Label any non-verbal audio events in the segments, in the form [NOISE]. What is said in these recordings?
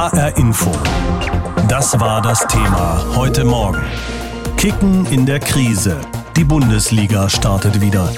HR Info. Das war das Thema heute Morgen. Kicken in der Krise. Die Bundesliga startet wieder.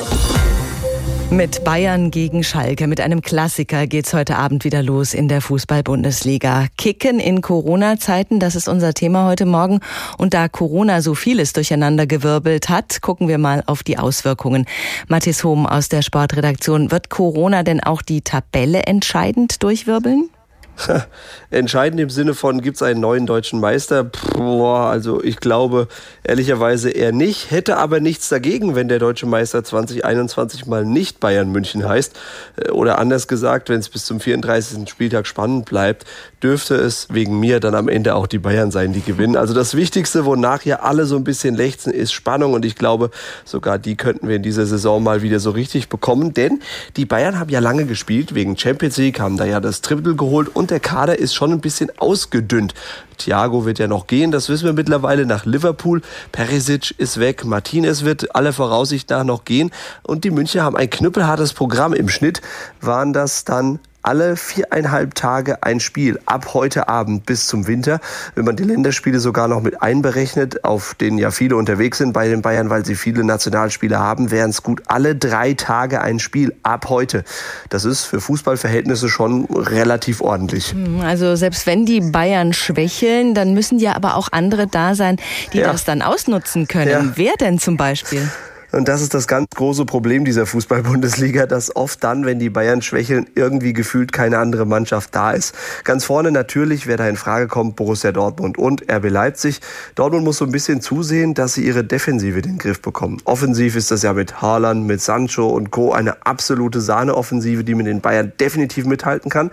Mit Bayern gegen Schalke, mit einem Klassiker geht's heute Abend wieder los in der Fußball-Bundesliga. Kicken in Corona-Zeiten, das ist unser Thema heute Morgen. Und da Corona so vieles durcheinandergewirbelt hat, gucken wir mal auf die Auswirkungen. Mathis Hohm aus der Sportredaktion. Wird Corona denn auch die Tabelle entscheidend durchwirbeln? [LAUGHS] Entscheidend im Sinne von, gibt es einen neuen deutschen Meister? Boah, also ich glaube ehrlicherweise eher nicht. Hätte aber nichts dagegen, wenn der deutsche Meister 2021 mal nicht Bayern München heißt. Äh, oder anders gesagt, wenn es bis zum 34. Spieltag spannend bleibt, dürfte es wegen mir dann am Ende auch die Bayern sein, die gewinnen. Also das Wichtigste, wonach ja alle so ein bisschen lechzen, ist Spannung. Und ich glaube, sogar die könnten wir in dieser Saison mal wieder so richtig bekommen. Denn die Bayern haben ja lange gespielt. Wegen Champions League haben da ja das Triple geholt und der Kader ist schon ein bisschen ausgedünnt. Thiago wird ja noch gehen, das wissen wir mittlerweile nach Liverpool. Perisic ist weg, Martinez wird alle Voraussicht nach noch gehen und die München haben ein knüppelhartes Programm. Im Schnitt waren das dann alle viereinhalb Tage ein Spiel ab heute Abend bis zum Winter. Wenn man die Länderspiele sogar noch mit einberechnet, auf denen ja viele unterwegs sind bei den Bayern, weil sie viele Nationalspiele haben, wären es gut alle drei Tage ein Spiel ab heute. Das ist für Fußballverhältnisse schon relativ ordentlich. Hm, also selbst wenn die Bayern schwächeln, dann müssen ja aber auch andere da sein, die ja. das dann ausnutzen können. Ja. Wer denn zum Beispiel? Und das ist das ganz große Problem dieser Fußball-Bundesliga, dass oft dann, wenn die Bayern schwächeln, irgendwie gefühlt keine andere Mannschaft da ist. Ganz vorne natürlich, wer da in Frage kommt, Borussia Dortmund und RB Leipzig. Dortmund muss so ein bisschen zusehen, dass sie ihre Defensive in den Griff bekommen. Offensiv ist das ja mit Haaland, mit Sancho und Co. eine absolute Sahneoffensive, die mit den Bayern definitiv mithalten kann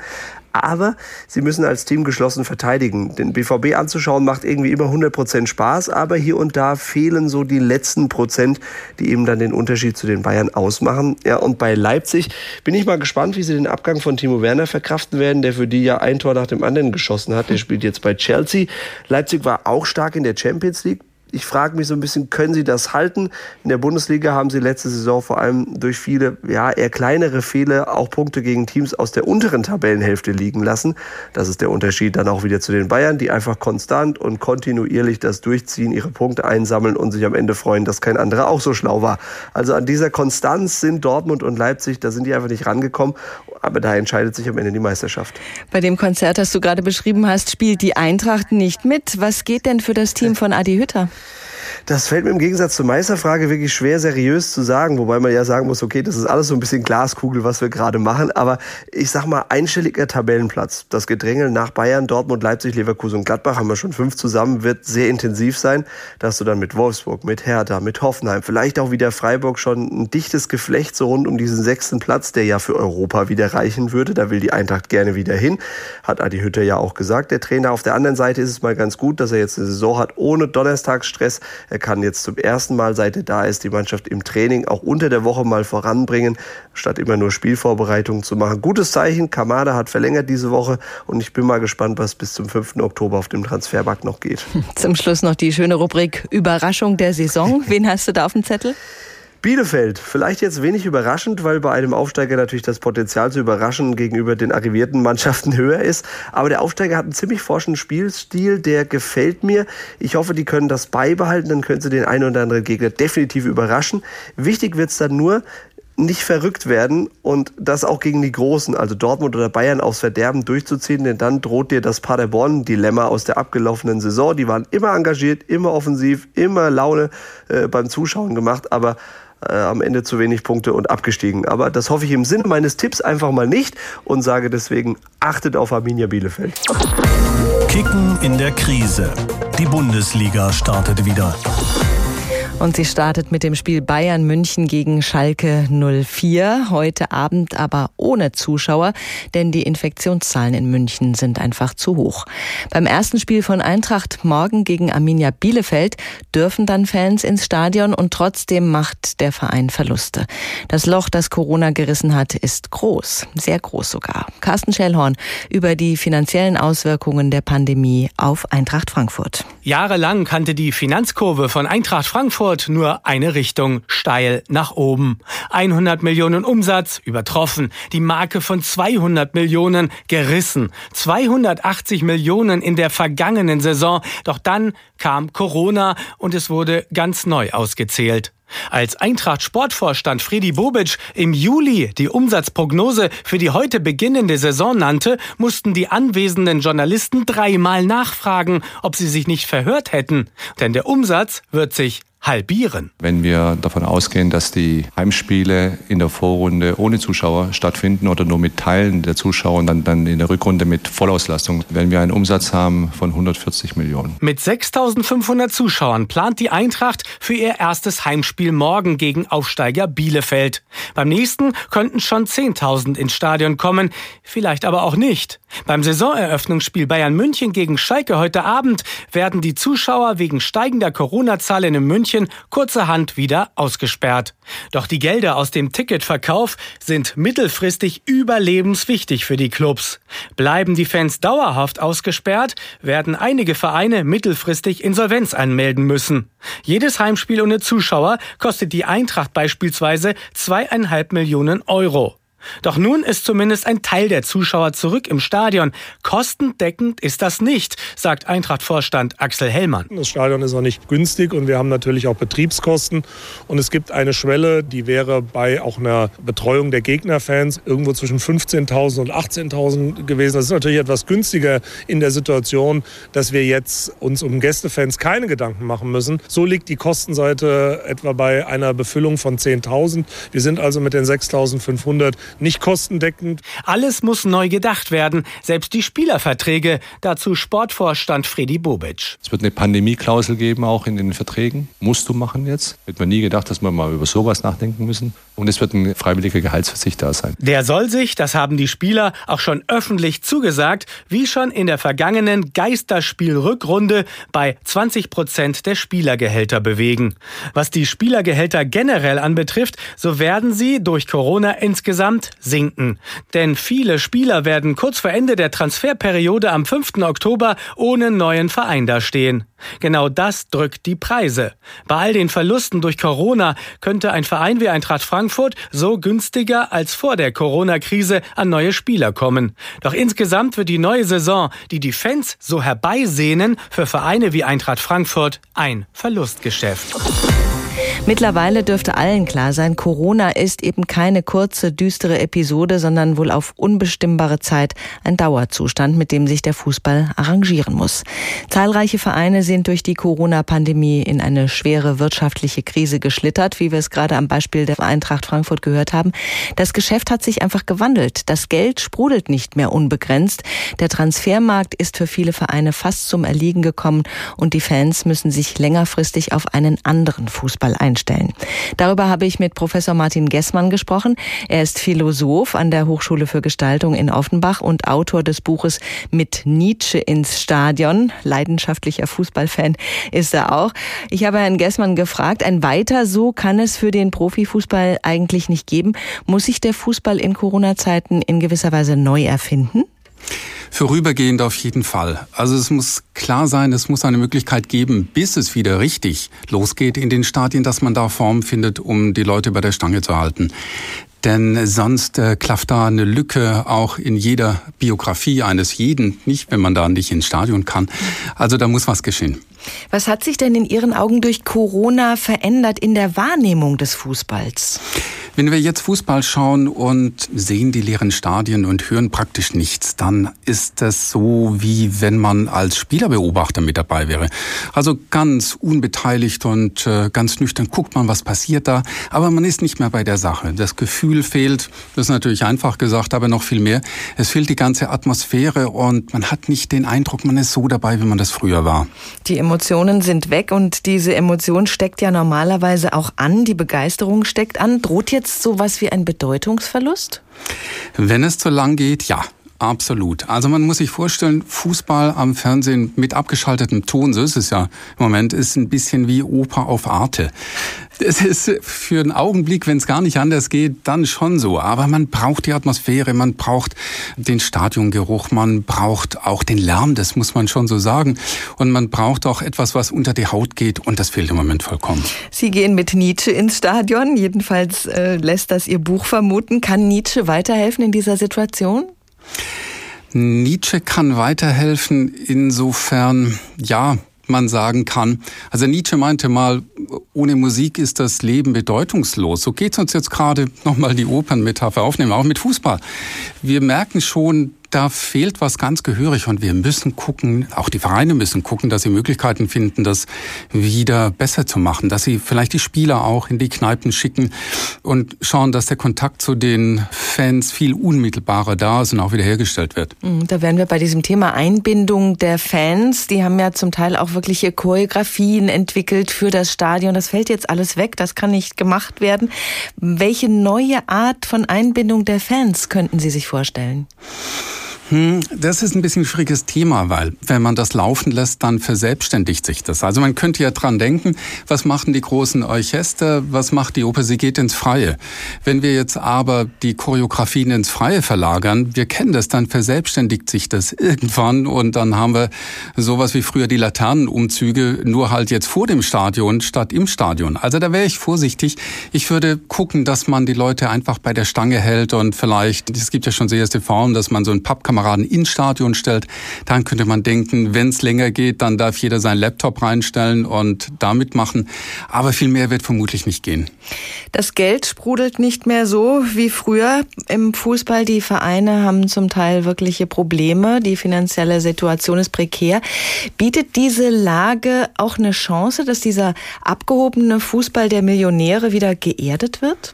aber sie müssen als Team geschlossen verteidigen. Den BVB anzuschauen macht irgendwie immer 100% Spaß, aber hier und da fehlen so die letzten Prozent, die eben dann den Unterschied zu den Bayern ausmachen. Ja, und bei Leipzig bin ich mal gespannt, wie sie den Abgang von Timo Werner verkraften werden, der für die ja ein Tor nach dem anderen geschossen hat. Der spielt jetzt bei Chelsea. Leipzig war auch stark in der Champions League ich frage mich so ein bisschen, können sie das halten? In der Bundesliga haben sie letzte Saison vor allem durch viele, ja, eher kleinere Fehler auch Punkte gegen Teams aus der unteren Tabellenhälfte liegen lassen. Das ist der Unterschied dann auch wieder zu den Bayern, die einfach konstant und kontinuierlich das durchziehen, ihre Punkte einsammeln und sich am Ende freuen, dass kein anderer auch so schlau war. Also an dieser Konstanz sind Dortmund und Leipzig, da sind die einfach nicht rangekommen. Aber da entscheidet sich am Ende die Meisterschaft. Bei dem Konzert, das du gerade beschrieben hast, spielt die Eintracht nicht mit. Was geht denn für das Team von Adi Hütter? Das fällt mir im Gegensatz zur Meisterfrage wirklich schwer seriös zu sagen, wobei man ja sagen muss, okay, das ist alles so ein bisschen Glaskugel, was wir gerade machen, aber ich sag mal einstelliger Tabellenplatz. Das Gedränge nach Bayern, Dortmund, Leipzig, Leverkusen und Gladbach haben wir schon fünf zusammen, wird sehr intensiv sein, dass du dann mit Wolfsburg, mit Hertha, mit Hoffenheim, vielleicht auch wieder Freiburg schon ein dichtes Geflecht so rund um diesen sechsten Platz, der ja für Europa wieder reichen würde. Da will die Eintracht gerne wieder hin, hat Adi Hütter ja auch gesagt, der Trainer. Auf der anderen Seite ist es mal ganz gut, dass er jetzt eine Saison hat ohne Donnerstagsstress. Er kann jetzt zum ersten Mal, seit er da ist, die Mannschaft im Training auch unter der Woche mal voranbringen, statt immer nur Spielvorbereitungen zu machen. Gutes Zeichen. Kamada hat verlängert diese Woche und ich bin mal gespannt, was bis zum 5. Oktober auf dem Transfermarkt noch geht. Zum Schluss noch die schöne Rubrik Überraschung der Saison. Wen hast du da auf dem Zettel? Bielefeld, vielleicht jetzt wenig überraschend, weil bei einem Aufsteiger natürlich das Potenzial zu überraschen gegenüber den arrivierten Mannschaften [LAUGHS] höher ist. Aber der Aufsteiger hat einen ziemlich forschen Spielstil, der gefällt mir. Ich hoffe, die können das beibehalten, dann können sie den einen oder anderen Gegner definitiv überraschen. Wichtig wird's dann nur, nicht verrückt werden und das auch gegen die Großen, also Dortmund oder Bayern, aufs Verderben durchzuziehen, denn dann droht dir das Paderborn-Dilemma aus der abgelaufenen Saison. Die waren immer engagiert, immer offensiv, immer Laune äh, beim Zuschauen gemacht, aber äh, am Ende zu wenig Punkte und abgestiegen. Aber das hoffe ich im Sinne meines Tipps einfach mal nicht und sage deswegen, achtet auf Arminia Bielefeld. Kicken in der Krise. Die Bundesliga startet wieder. Und sie startet mit dem Spiel Bayern München gegen Schalke 04. Heute Abend aber ohne Zuschauer, denn die Infektionszahlen in München sind einfach zu hoch. Beim ersten Spiel von Eintracht morgen gegen Arminia Bielefeld dürfen dann Fans ins Stadion und trotzdem macht der Verein Verluste. Das Loch, das Corona gerissen hat, ist groß, sehr groß sogar. Carsten Schellhorn über die finanziellen Auswirkungen der Pandemie auf Eintracht Frankfurt. Jahrelang kannte die Finanzkurve von Eintracht Frankfurt Frankfurt nur eine Richtung, steil nach oben. 100 Millionen Umsatz übertroffen, die Marke von 200 Millionen gerissen, 280 Millionen in der vergangenen Saison, doch dann kam Corona und es wurde ganz neu ausgezählt. Als Eintracht Sportvorstand Fredi Bobic im Juli die Umsatzprognose für die heute beginnende Saison nannte, mussten die anwesenden Journalisten dreimal nachfragen, ob sie sich nicht verhört hätten. Denn der Umsatz wird sich halbieren. Wenn wir davon ausgehen, dass die Heimspiele in der Vorrunde ohne Zuschauer stattfinden oder nur mit Teilen der Zuschauer und dann, dann in der Rückrunde mit Vollauslastung, werden wir einen Umsatz haben von 140 Millionen. Mit 6500 Zuschauern plant die Eintracht für ihr erstes Heimspiel morgen gegen Aufsteiger Bielefeld. Beim nächsten könnten schon 10.000 ins Stadion kommen, vielleicht aber auch nicht. Beim Saisoneröffnungsspiel Bayern München gegen Schalke heute Abend werden die Zuschauer wegen steigender Corona-Zahlen in München München kurzerhand wieder ausgesperrt. Doch die Gelder aus dem Ticketverkauf sind mittelfristig überlebenswichtig für die Clubs. Bleiben die Fans dauerhaft ausgesperrt, werden einige Vereine mittelfristig Insolvenz anmelden müssen. Jedes Heimspiel ohne Zuschauer kostet die Eintracht beispielsweise zweieinhalb Millionen Euro. Doch nun ist zumindest ein Teil der Zuschauer zurück im Stadion. Kostendeckend ist das nicht, sagt Eintracht-Vorstand Axel Hellmann. Das Stadion ist auch nicht günstig und wir haben natürlich auch Betriebskosten. Und es gibt eine Schwelle, die wäre bei auch einer Betreuung der Gegnerfans irgendwo zwischen 15.000 und 18.000 gewesen. Das ist natürlich etwas günstiger in der Situation, dass wir jetzt uns um Gästefans keine Gedanken machen müssen. So liegt die Kostenseite etwa bei einer Befüllung von 10.000. Wir sind also mit den 6.500 nicht kostendeckend. Alles muss neu gedacht werden, selbst die Spielerverträge. Dazu Sportvorstand Freddy Bobic. Es wird eine Pandemieklausel geben, auch in den Verträgen. Musst du machen jetzt. Hätte man nie gedacht, dass wir mal über sowas nachdenken müssen. Und es wird ein freiwilliger Gehaltsverzicht da sein. Der soll sich, das haben die Spieler auch schon öffentlich zugesagt, wie schon in der vergangenen Geisterspielrückrunde bei 20 Prozent der Spielergehälter bewegen. Was die Spielergehälter generell anbetrifft, so werden sie durch Corona insgesamt sinken. Denn viele Spieler werden kurz vor Ende der Transferperiode am 5. Oktober ohne neuen Verein dastehen. Genau das drückt die Preise. Bei all den Verlusten durch Corona könnte ein Verein wie Eintracht Frankfurt so günstiger als vor der Corona-Krise an neue Spieler kommen. Doch insgesamt wird die neue Saison, die die Fans so herbeisehnen, für Vereine wie Eintracht Frankfurt ein Verlustgeschäft. Mittlerweile dürfte allen klar sein, Corona ist eben keine kurze, düstere Episode, sondern wohl auf unbestimmbare Zeit ein Dauerzustand, mit dem sich der Fußball arrangieren muss. Zahlreiche Vereine sind durch die Corona-Pandemie in eine schwere wirtschaftliche Krise geschlittert, wie wir es gerade am Beispiel der Eintracht Frankfurt gehört haben. Das Geschäft hat sich einfach gewandelt. Das Geld sprudelt nicht mehr unbegrenzt. Der Transfermarkt ist für viele Vereine fast zum Erliegen gekommen und die Fans müssen sich längerfristig auf einen anderen Fußball einstellen einstellen. Darüber habe ich mit Professor Martin Gessmann gesprochen. Er ist Philosoph an der Hochschule für Gestaltung in Offenbach und Autor des Buches Mit Nietzsche ins Stadion. Leidenschaftlicher Fußballfan ist er auch. Ich habe Herrn Gessmann gefragt, ein weiter so kann es für den Profifußball eigentlich nicht geben. Muss sich der Fußball in Corona-Zeiten in gewisser Weise neu erfinden? Vorübergehend auf jeden Fall. Also es muss klar sein, es muss eine Möglichkeit geben, bis es wieder richtig losgeht in den Stadien, dass man da Form findet, um die Leute bei der Stange zu halten. Denn sonst äh, klafft da eine Lücke auch in jeder Biografie eines jeden, nicht wenn man da nicht ins Stadion kann. Also da muss was geschehen. Was hat sich denn in Ihren Augen durch Corona verändert in der Wahrnehmung des Fußballs? Wenn wir jetzt Fußball schauen und sehen die leeren Stadien und hören praktisch nichts, dann ist das so, wie wenn man als Spielerbeobachter mit dabei wäre. Also ganz unbeteiligt und äh, ganz nüchtern guckt man, was passiert da, aber man ist nicht mehr bei der Sache. Das Gefühl fehlt, das ist natürlich einfach gesagt, aber noch viel mehr. Es fehlt die ganze Atmosphäre und man hat nicht den Eindruck, man ist so dabei, wie man das früher war. Die Emotionen sind weg und diese Emotion steckt ja normalerweise auch an, die Begeisterung steckt an. Droht jetzt sowas wie ein Bedeutungsverlust? Wenn es zu lang geht, ja. Absolut. Also man muss sich vorstellen, Fußball am Fernsehen mit abgeschaltetem Ton, so ist es ja im Moment, ist ein bisschen wie Oper auf Arte. Es ist für einen Augenblick, wenn es gar nicht anders geht, dann schon so. Aber man braucht die Atmosphäre, man braucht den Stadiongeruch, man braucht auch den Lärm, das muss man schon so sagen. Und man braucht auch etwas, was unter die Haut geht. Und das fehlt im Moment vollkommen. Sie gehen mit Nietzsche ins Stadion. Jedenfalls äh, lässt das Ihr Buch vermuten. Kann Nietzsche weiterhelfen in dieser Situation? Nietzsche kann weiterhelfen insofern, ja, man sagen kann. Also Nietzsche meinte mal, ohne Musik ist das Leben bedeutungslos. So geht's uns jetzt gerade nochmal die Opernmetapher aufnehmen, auch mit Fußball. Wir merken schon, da fehlt was ganz gehörig und wir müssen gucken, auch die Vereine müssen gucken, dass sie Möglichkeiten finden, das wieder besser zu machen, dass sie vielleicht die Spieler auch in die Kneipen schicken und schauen, dass der Kontakt zu den Fans viel unmittelbarer da ist und auch wiederhergestellt wird. Mhm, da wären wir bei diesem Thema Einbindung der Fans. Die haben ja zum Teil auch wirkliche Choreografien entwickelt für das Stadion. Das fällt jetzt alles weg, das kann nicht gemacht werden. Welche neue Art von Einbindung der Fans könnten Sie sich vorstellen? Hm, das ist ein bisschen ein schwieriges Thema, weil wenn man das laufen lässt, dann verselbstständigt sich das. Also man könnte ja dran denken, was machen die großen Orchester, was macht die Oper, sie geht ins Freie. Wenn wir jetzt aber die Choreografien ins Freie verlagern, wir kennen das, dann verselbstständigt sich das irgendwann und dann haben wir sowas wie früher die Laternenumzüge, nur halt jetzt vor dem Stadion statt im Stadion. Also da wäre ich vorsichtig. Ich würde gucken, dass man die Leute einfach bei der Stange hält und vielleicht, es gibt ja schon sehr erste Formen, dass man so ein Pappkamera Kameraden ins Stadion stellt, dann könnte man denken, wenn es länger geht, dann darf jeder seinen Laptop reinstellen und damit machen. Aber viel mehr wird vermutlich nicht gehen. Das Geld sprudelt nicht mehr so wie früher im Fußball. Die Vereine haben zum Teil wirkliche Probleme. Die finanzielle Situation ist prekär. Bietet diese Lage auch eine Chance, dass dieser abgehobene Fußball der Millionäre wieder geerdet wird?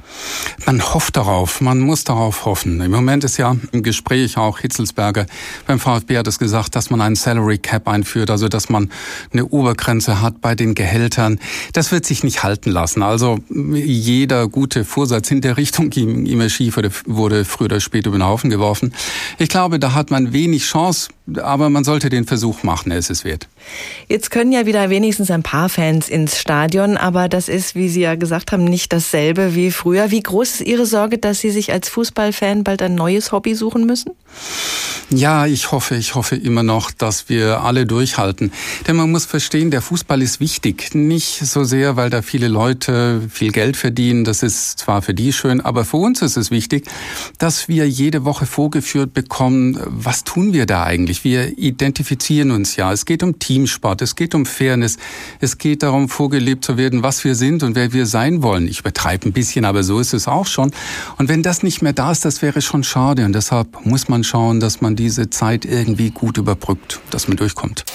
Man hofft darauf. Man muss darauf hoffen. Im Moment ist ja im Gespräch auch Hitzels Hitzelsberger beim VfB hat es gesagt, dass man einen Salary Cap einführt, also dass man eine Obergrenze hat bei den Gehältern. Das wird sich nicht halten lassen. Also jeder gute Vorsatz in der Richtung ging immer schief wurde früher oder später über den Haufen geworfen. Ich glaube, da hat man wenig Chance, aber man sollte den Versuch machen, es ist wert. Jetzt können ja wieder wenigstens ein paar Fans ins Stadion, aber das ist, wie Sie ja gesagt haben, nicht dasselbe wie früher. Wie groß ist Ihre Sorge, dass Sie sich als Fußballfan bald ein neues Hobby suchen müssen? Ja, ich hoffe, ich hoffe immer noch, dass wir alle durchhalten. Denn man muss verstehen, der Fußball ist wichtig. Nicht so sehr, weil da viele Leute viel Geld verdienen. Das ist zwar für die schön, aber für uns ist es wichtig, dass wir jede Woche vorgeführt bekommen, was tun wir da eigentlich? Wir identifizieren uns ja. Es geht um Teamsport, es geht um Fairness, es geht darum, vorgelebt zu werden, was wir sind und wer wir sein wollen. Ich übertreibe ein bisschen, aber so ist es auch schon. Und wenn das nicht mehr da ist, das wäre schon schade. Und deshalb muss man schauen, dass man diese Zeit irgendwie gut überbrückt, dass man durchkommt.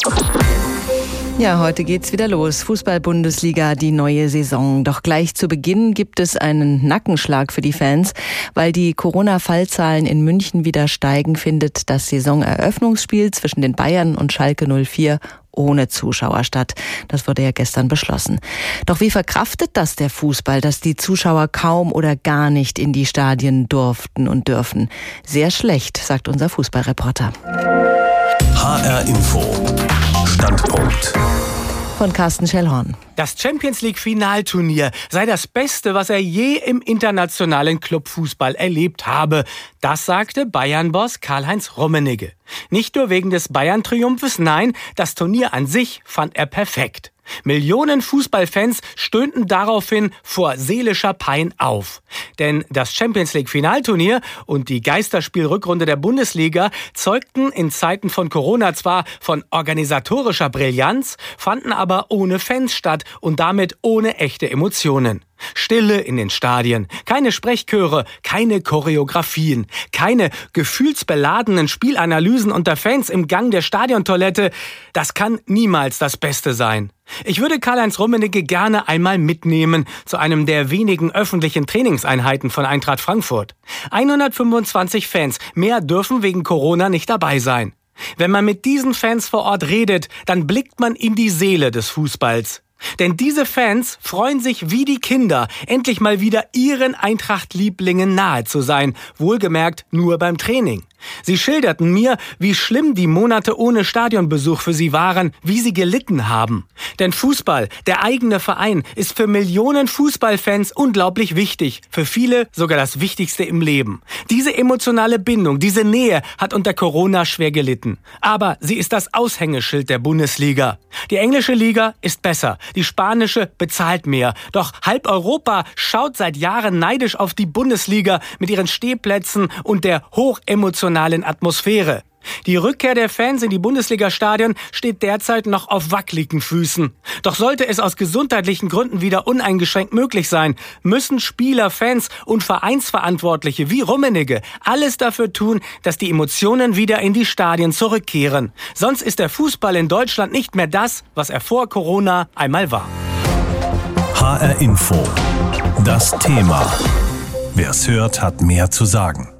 Ja, heute geht's wieder los. Fußball-Bundesliga, die neue Saison. Doch gleich zu Beginn gibt es einen Nackenschlag für die Fans, weil die Corona-Fallzahlen in München wieder steigen, findet das Saisoneröffnungsspiel zwischen den Bayern und Schalke 04 ohne Zuschauer statt. Das wurde ja gestern beschlossen. Doch wie verkraftet das der Fußball, dass die Zuschauer kaum oder gar nicht in die Stadien durften und dürfen? Sehr schlecht, sagt unser Fußballreporter. HR Info. Standpunkt von Carsten Schellhorn. Das Champions League Finalturnier sei das Beste, was er je im internationalen Clubfußball erlebt habe. Das sagte Bayern-Boss Karl-Heinz Rummenigge. Nicht nur wegen des Bayern-Triumphes, nein, das Turnier an sich fand er perfekt. Millionen Fußballfans stöhnten daraufhin vor seelischer Pein auf. Denn das Champions League Finalturnier und die Geisterspielrückrunde der Bundesliga zeugten in Zeiten von Corona zwar von organisatorischer Brillanz, fanden aber ohne Fans statt und damit ohne echte Emotionen. Stille in den Stadien, keine Sprechchöre, keine Choreografien, keine gefühlsbeladenen Spielanalysen unter Fans im Gang der Stadiontoilette. Das kann niemals das Beste sein. Ich würde Karl-Heinz Rummenigge gerne einmal mitnehmen zu einem der wenigen öffentlichen Trainingseinheiten von Eintracht Frankfurt. 125 Fans, mehr dürfen wegen Corona nicht dabei sein. Wenn man mit diesen Fans vor Ort redet, dann blickt man in die Seele des Fußballs. Denn diese Fans freuen sich wie die Kinder, endlich mal wieder ihren Eintracht-Lieblingen nahe zu sein, wohlgemerkt nur beim Training. Sie schilderten mir, wie schlimm die Monate ohne Stadionbesuch für sie waren, wie sie gelitten haben. Denn Fußball, der eigene Verein, ist für Millionen Fußballfans unglaublich wichtig, für viele sogar das Wichtigste im Leben. Diese emotionale Bindung, diese Nähe hat unter Corona schwer gelitten. Aber sie ist das Aushängeschild der Bundesliga. Die englische Liga ist besser, die spanische bezahlt mehr. Doch halb Europa schaut seit Jahren neidisch auf die Bundesliga mit ihren Stehplätzen und der hochemotionalen Atmosphäre. Die Rückkehr der Fans in die Bundesliga-Stadien steht derzeit noch auf wackeligen Füßen. Doch sollte es aus gesundheitlichen Gründen wieder uneingeschränkt möglich sein, müssen Spieler, Fans und Vereinsverantwortliche wie Rummenigge alles dafür tun, dass die Emotionen wieder in die Stadien zurückkehren. Sonst ist der Fußball in Deutschland nicht mehr das, was er vor Corona einmal war. HR Info. Das Thema. Wer es hört, hat mehr zu sagen.